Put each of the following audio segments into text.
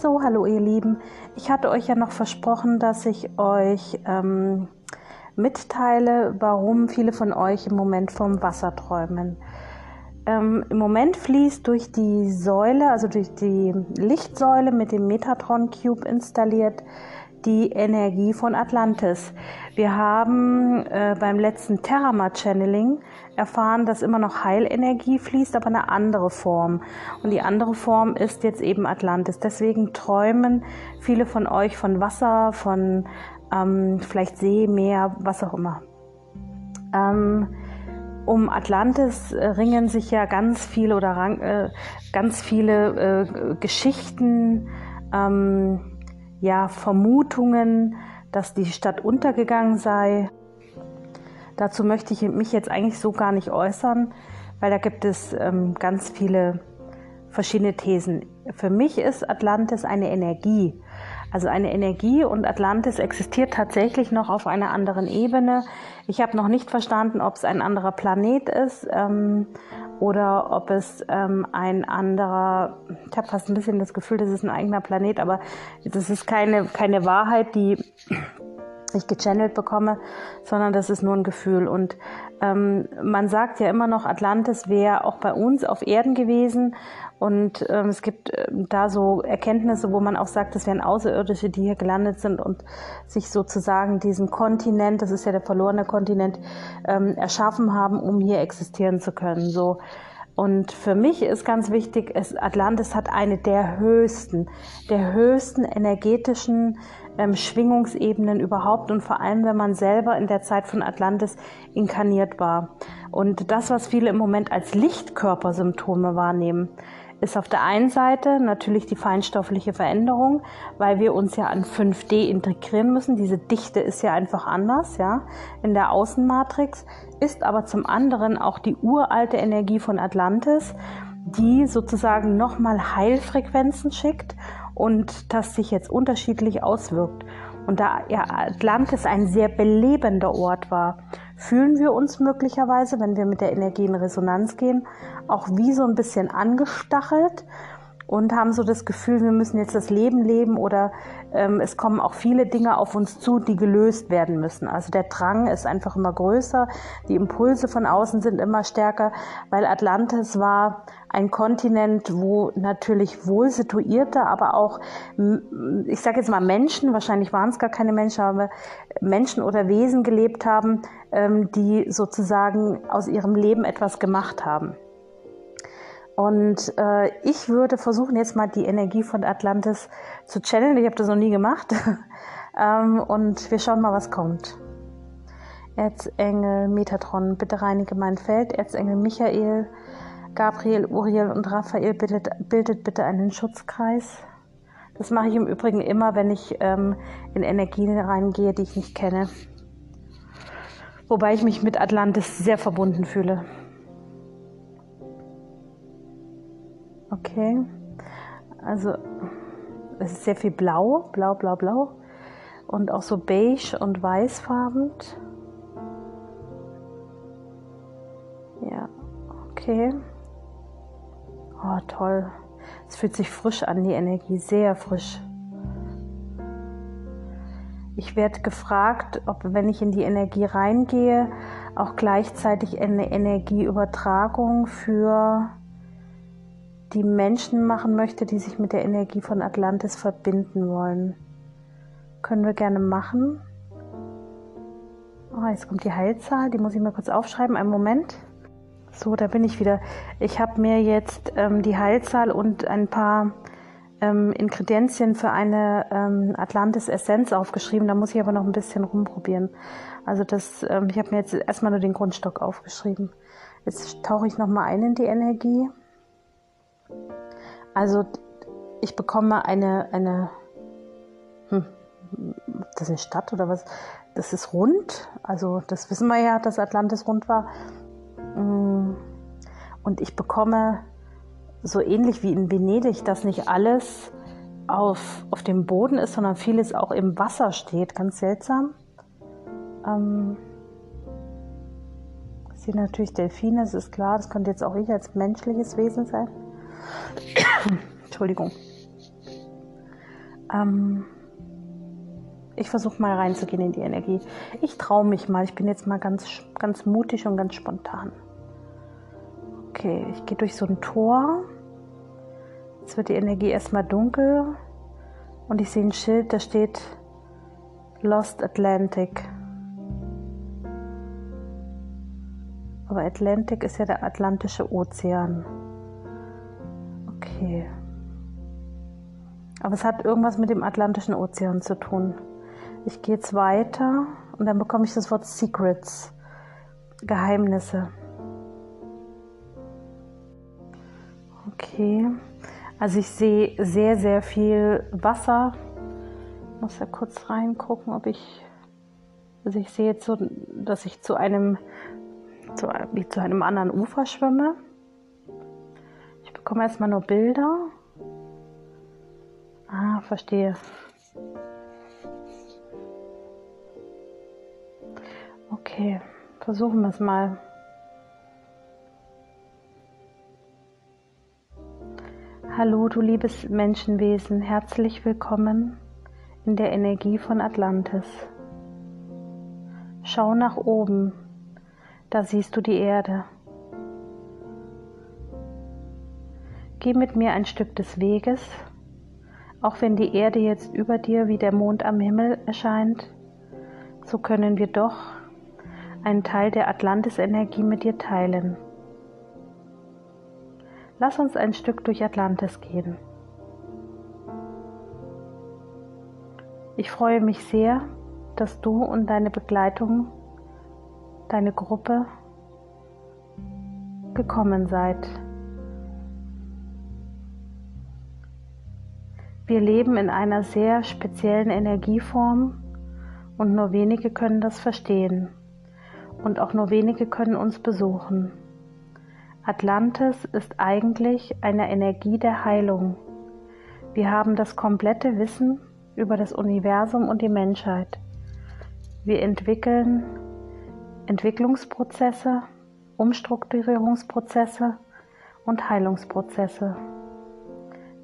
So, hallo ihr Lieben. Ich hatte euch ja noch versprochen, dass ich euch ähm, mitteile, warum viele von euch im Moment vom Wasser träumen. Ähm, Im Moment fließt durch die Säule, also durch die Lichtsäule mit dem Metatron Cube installiert, die Energie von Atlantis. Wir haben äh, beim letzten Terrama Channeling erfahren, dass immer noch Heilenergie fließt, aber eine andere Form. Und die andere Form ist jetzt eben Atlantis. Deswegen träumen viele von euch von Wasser, von ähm, vielleicht See, Meer, was auch immer. Ähm, um Atlantis ringen sich ja ganz viele oder äh, ganz viele äh, Geschichten. Ähm, ja, Vermutungen, dass die Stadt untergegangen sei. Dazu möchte ich mich jetzt eigentlich so gar nicht äußern, weil da gibt es ähm, ganz viele verschiedene Thesen. Für mich ist Atlantis eine Energie. Also eine Energie und Atlantis existiert tatsächlich noch auf einer anderen Ebene. Ich habe noch nicht verstanden, ob es ein anderer Planet ist ähm, oder ob es ähm, ein anderer, ich habe fast ein bisschen das Gefühl, das ist ein eigener Planet, aber das ist keine, keine Wahrheit, die ich gechannelt bekomme, sondern das ist nur ein Gefühl. Und ähm, man sagt ja immer noch, Atlantis wäre auch bei uns auf Erden gewesen. Und ähm, es gibt äh, da so Erkenntnisse, wo man auch sagt, das wären Außerirdische, die hier gelandet sind und sich sozusagen diesen Kontinent, das ist ja der verlorene Kontinent, ähm, erschaffen haben, um hier existieren zu können. So. Und für mich ist ganz wichtig, es, Atlantis hat eine der höchsten, der höchsten energetischen ähm, Schwingungsebenen überhaupt und vor allem, wenn man selber in der Zeit von Atlantis inkarniert war. Und das, was viele im Moment als Lichtkörpersymptome wahrnehmen, ist auf der einen Seite natürlich die feinstoffliche Veränderung, weil wir uns ja an 5D integrieren müssen. Diese Dichte ist ja einfach anders, ja, in der Außenmatrix, ist aber zum anderen auch die uralte Energie von Atlantis, die sozusagen nochmal Heilfrequenzen schickt und das sich jetzt unterschiedlich auswirkt. Und da Atlantis ein sehr belebender Ort war, fühlen wir uns möglicherweise, wenn wir mit der Energie in Resonanz gehen, auch wie so ein bisschen angestachelt und haben so das Gefühl, wir müssen jetzt das Leben leben oder ähm, es kommen auch viele Dinge auf uns zu, die gelöst werden müssen. Also der Drang ist einfach immer größer, die Impulse von außen sind immer stärker, weil Atlantis war ein Kontinent, wo natürlich wohl situierte, aber auch, ich sage jetzt mal Menschen, wahrscheinlich waren es gar keine Menschen, aber Menschen oder Wesen gelebt haben, ähm, die sozusagen aus ihrem Leben etwas gemacht haben. Und äh, ich würde versuchen, jetzt mal die Energie von Atlantis zu channeln. Ich habe das noch nie gemacht. ähm, und wir schauen mal, was kommt. Erzengel Metatron, bitte reinige mein Feld. Erzengel Michael, Gabriel, Uriel und Raphael, bildet, bildet bitte einen Schutzkreis. Das mache ich im Übrigen immer, wenn ich ähm, in Energien reingehe, die ich nicht kenne. Wobei ich mich mit Atlantis sehr verbunden fühle. Okay. Also es ist sehr viel blau, blau, blau, blau. Und auch so beige und weißfarben. Ja, okay. Oh, toll. Es fühlt sich frisch an, die Energie, sehr frisch. Ich werde gefragt, ob wenn ich in die Energie reingehe, auch gleichzeitig eine Energieübertragung für die Menschen machen möchte, die sich mit der Energie von Atlantis verbinden wollen. Können wir gerne machen. Oh, jetzt kommt die Heilzahl, die muss ich mal kurz aufschreiben. Einen Moment. So, da bin ich wieder. Ich habe mir jetzt ähm, die Heilzahl und ein paar ähm, Ingredienzien für eine ähm, Atlantis Essenz aufgeschrieben. Da muss ich aber noch ein bisschen rumprobieren. Also das, ähm, ich habe mir jetzt erstmal nur den Grundstock aufgeschrieben. Jetzt tauche ich nochmal ein in die Energie. Also ich bekomme eine, eine hm, das ist eine Stadt oder was? Das ist rund. Also das wissen wir ja, dass Atlantis rund war. Mm. Und ich bekomme so ähnlich wie in Venedig, dass nicht alles auf, auf dem Boden ist, sondern vieles auch im Wasser steht. Ganz seltsam. Ähm, ich sehe natürlich Delfine, das ist klar. Das könnte jetzt auch ich als menschliches Wesen sein. Entschuldigung. Ähm, ich versuche mal reinzugehen in die Energie. Ich traue mich mal. Ich bin jetzt mal ganz, ganz mutig und ganz spontan. Okay, ich gehe durch so ein Tor. Jetzt wird die Energie erstmal dunkel und ich sehe ein Schild, da steht Lost Atlantic. Aber Atlantic ist ja der Atlantische Ozean. Okay. Aber es hat irgendwas mit dem Atlantischen Ozean zu tun. Ich gehe jetzt weiter und dann bekomme ich das Wort Secrets, Geheimnisse. Okay, also ich sehe sehr, sehr viel Wasser. Ich muss ja kurz reingucken, ob ich, also ich sehe jetzt so, dass ich zu einem, zu, wie zu einem anderen Ufer schwimme. Bekomme erstmal nur Bilder. Ah, verstehe. Okay, versuchen wir es mal. Hallo, du liebes Menschenwesen, herzlich willkommen in der Energie von Atlantis. Schau nach oben, da siehst du die Erde. Geh mit mir ein Stück des Weges, auch wenn die Erde jetzt über dir wie der Mond am Himmel erscheint, so können wir doch einen Teil der Atlantis-Energie mit dir teilen. Lass uns ein Stück durch Atlantis gehen. Ich freue mich sehr, dass du und deine Begleitung, deine Gruppe gekommen seid. Wir leben in einer sehr speziellen Energieform und nur wenige können das verstehen und auch nur wenige können uns besuchen. Atlantis ist eigentlich eine Energie der Heilung. Wir haben das komplette Wissen über das Universum und die Menschheit. Wir entwickeln Entwicklungsprozesse, Umstrukturierungsprozesse und Heilungsprozesse.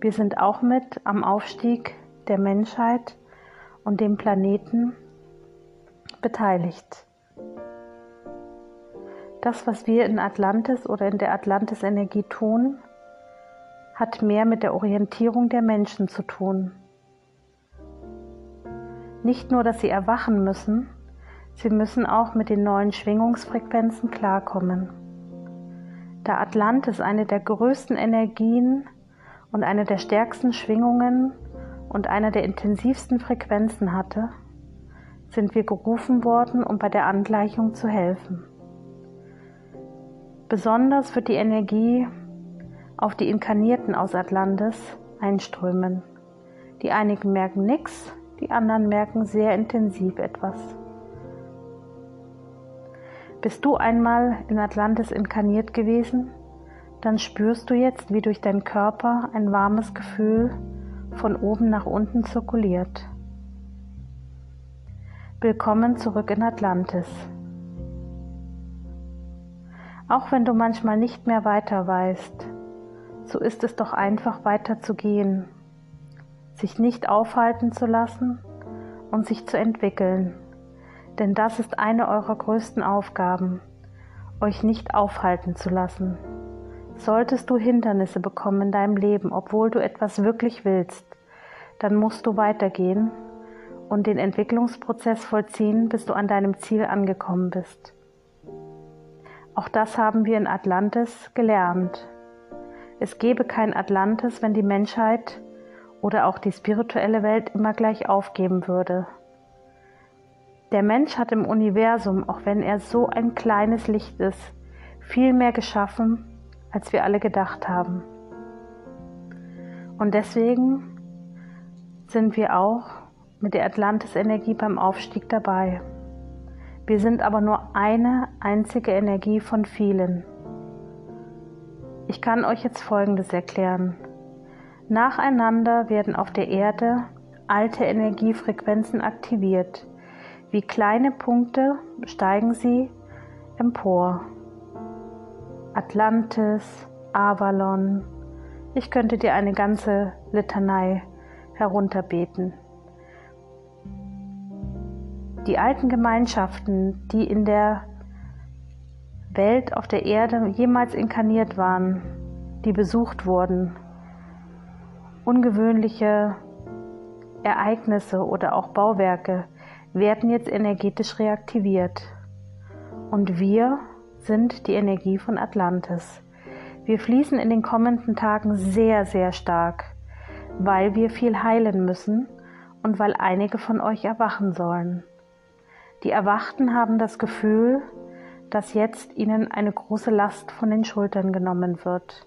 Wir sind auch mit am Aufstieg der Menschheit und dem Planeten beteiligt. Das, was wir in Atlantis oder in der Atlantis-Energie tun, hat mehr mit der Orientierung der Menschen zu tun. Nicht nur, dass sie erwachen müssen, sie müssen auch mit den neuen Schwingungsfrequenzen klarkommen. Da Atlantis eine der größten Energien und eine der stärksten Schwingungen und eine der intensivsten Frequenzen hatte, sind wir gerufen worden, um bei der Angleichung zu helfen. Besonders wird die Energie auf die Inkarnierten aus Atlantis einströmen. Die einigen merken nichts, die anderen merken sehr intensiv etwas. Bist du einmal in Atlantis inkarniert gewesen, dann spürst du jetzt, wie durch deinen Körper ein warmes Gefühl von oben nach unten zirkuliert. Willkommen zurück in Atlantis. Auch wenn du manchmal nicht mehr weiter weißt, so ist es doch einfach weiter zu gehen, sich nicht aufhalten zu lassen und sich zu entwickeln. Denn das ist eine eurer größten Aufgaben, euch nicht aufhalten zu lassen. Solltest du Hindernisse bekommen in deinem Leben, obwohl du etwas wirklich willst, dann musst du weitergehen und den Entwicklungsprozess vollziehen, bis du an deinem Ziel angekommen bist. Auch das haben wir in Atlantis gelernt. Es gäbe kein Atlantis, wenn die Menschheit oder auch die spirituelle Welt immer gleich aufgeben würde. Der Mensch hat im Universum, auch wenn er so ein kleines Licht ist, viel mehr geschaffen, als wir alle gedacht haben. Und deswegen sind wir auch mit der Atlantis-Energie beim Aufstieg dabei. Wir sind aber nur eine einzige Energie von vielen. Ich kann euch jetzt Folgendes erklären. Nacheinander werden auf der Erde alte Energiefrequenzen aktiviert. Wie kleine Punkte steigen sie empor. Atlantis, Avalon. Ich könnte dir eine ganze Litanei herunterbeten. Die alten Gemeinschaften, die in der Welt auf der Erde jemals inkarniert waren, die besucht wurden, ungewöhnliche Ereignisse oder auch Bauwerke werden jetzt energetisch reaktiviert. Und wir sind die Energie von Atlantis. Wir fließen in den kommenden Tagen sehr, sehr stark, weil wir viel heilen müssen und weil einige von euch erwachen sollen. Die Erwachten haben das Gefühl, dass jetzt ihnen eine große Last von den Schultern genommen wird.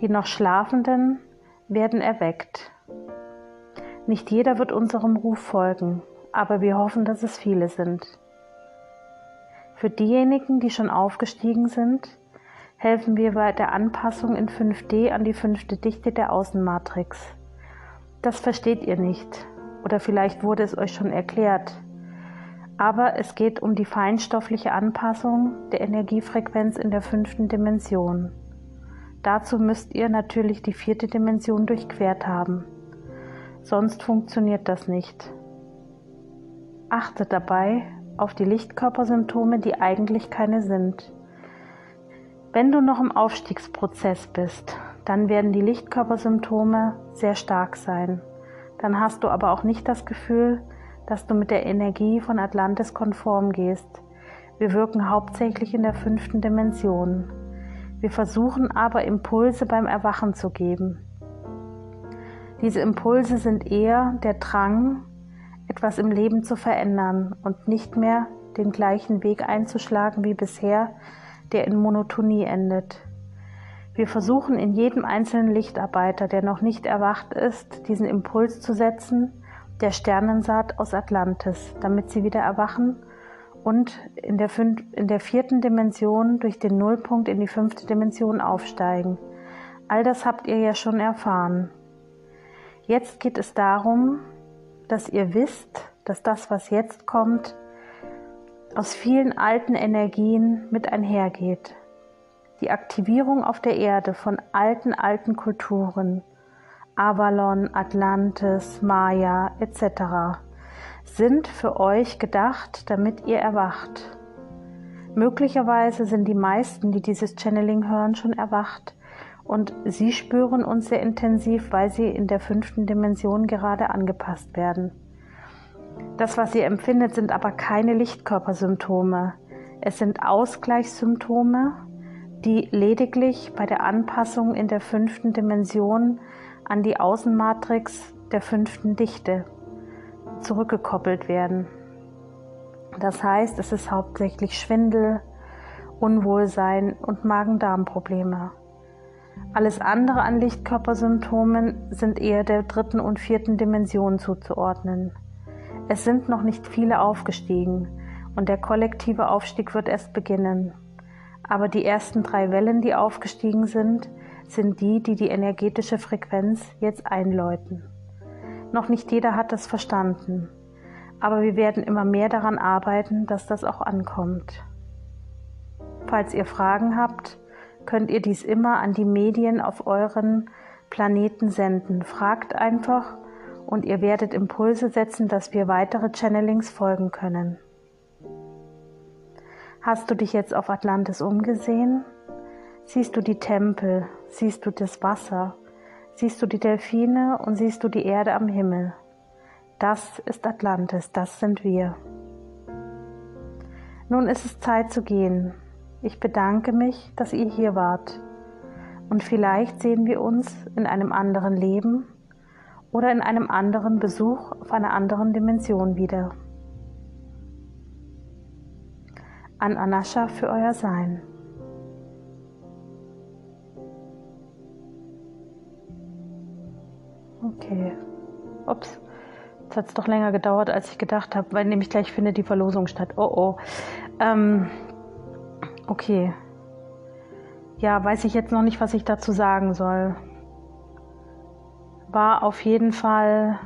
Die noch Schlafenden werden erweckt. Nicht jeder wird unserem Ruf folgen, aber wir hoffen, dass es viele sind. Für diejenigen, die schon aufgestiegen sind, helfen wir bei der Anpassung in 5D an die fünfte Dichte der Außenmatrix. Das versteht ihr nicht oder vielleicht wurde es euch schon erklärt. Aber es geht um die feinstoffliche Anpassung der Energiefrequenz in der fünften Dimension. Dazu müsst ihr natürlich die vierte Dimension durchquert haben. Sonst funktioniert das nicht. Achtet dabei auf die Lichtkörpersymptome, die eigentlich keine sind. Wenn du noch im Aufstiegsprozess bist, dann werden die Lichtkörpersymptome sehr stark sein. Dann hast du aber auch nicht das Gefühl, dass du mit der Energie von Atlantis konform gehst. Wir wirken hauptsächlich in der fünften Dimension. Wir versuchen aber Impulse beim Erwachen zu geben. Diese Impulse sind eher der Drang, etwas im Leben zu verändern und nicht mehr den gleichen Weg einzuschlagen wie bisher, der in Monotonie endet. Wir versuchen in jedem einzelnen Lichtarbeiter, der noch nicht erwacht ist, diesen Impuls zu setzen, der Sternensaat aus Atlantis, damit sie wieder erwachen und in der, fünf, in der vierten Dimension durch den Nullpunkt in die fünfte Dimension aufsteigen. All das habt ihr ja schon erfahren. Jetzt geht es darum, dass ihr wisst, dass das, was jetzt kommt, aus vielen alten Energien mit einhergeht. Die Aktivierung auf der Erde von alten, alten Kulturen, Avalon, Atlantis, Maya etc. sind für euch gedacht, damit ihr erwacht. Möglicherweise sind die meisten, die dieses Channeling hören, schon erwacht und sie spüren uns sehr intensiv, weil sie in der fünften Dimension gerade angepasst werden. Das, was ihr empfindet, sind aber keine Lichtkörpersymptome. Es sind Ausgleichssymptome, die lediglich bei der Anpassung in der fünften Dimension an die Außenmatrix der fünften Dichte zurückgekoppelt werden. Das heißt, es ist hauptsächlich Schwindel, Unwohlsein und Magen-Darm-Probleme. Alles andere an Lichtkörpersymptomen sind eher der dritten und vierten Dimension zuzuordnen. Es sind noch nicht viele aufgestiegen und der kollektive Aufstieg wird erst beginnen. Aber die ersten drei Wellen, die aufgestiegen sind, sind die, die die energetische Frequenz jetzt einläuten. Noch nicht jeder hat das verstanden, aber wir werden immer mehr daran arbeiten, dass das auch ankommt. Falls ihr Fragen habt, könnt ihr dies immer an die Medien auf euren Planeten senden. Fragt einfach und ihr werdet Impulse setzen, dass wir weitere Channelings folgen können. Hast du dich jetzt auf Atlantis umgesehen? Siehst du die Tempel, siehst du das Wasser, siehst du die Delfine und siehst du die Erde am Himmel. Das ist Atlantis, das sind wir. Nun ist es Zeit zu gehen. Ich bedanke mich, dass ihr hier wart. Und vielleicht sehen wir uns in einem anderen Leben oder in einem anderen Besuch auf einer anderen Dimension wieder. An Anascha für euer Sein. Okay. Ups. Jetzt hat es doch länger gedauert, als ich gedacht habe, weil nämlich gleich findet die Verlosung statt. Oh oh. Ähm, okay. Ja, weiß ich jetzt noch nicht, was ich dazu sagen soll war auf jeden Fall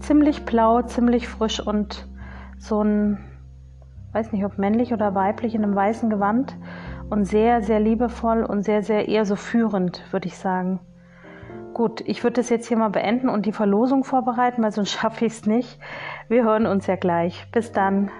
ziemlich blau, ziemlich frisch und so ein, weiß nicht ob männlich oder weiblich in einem weißen Gewand und sehr, sehr liebevoll und sehr, sehr eher so führend, würde ich sagen. Gut, ich würde das jetzt hier mal beenden und die Verlosung vorbereiten, weil sonst schaffe ich es nicht. Wir hören uns ja gleich. Bis dann.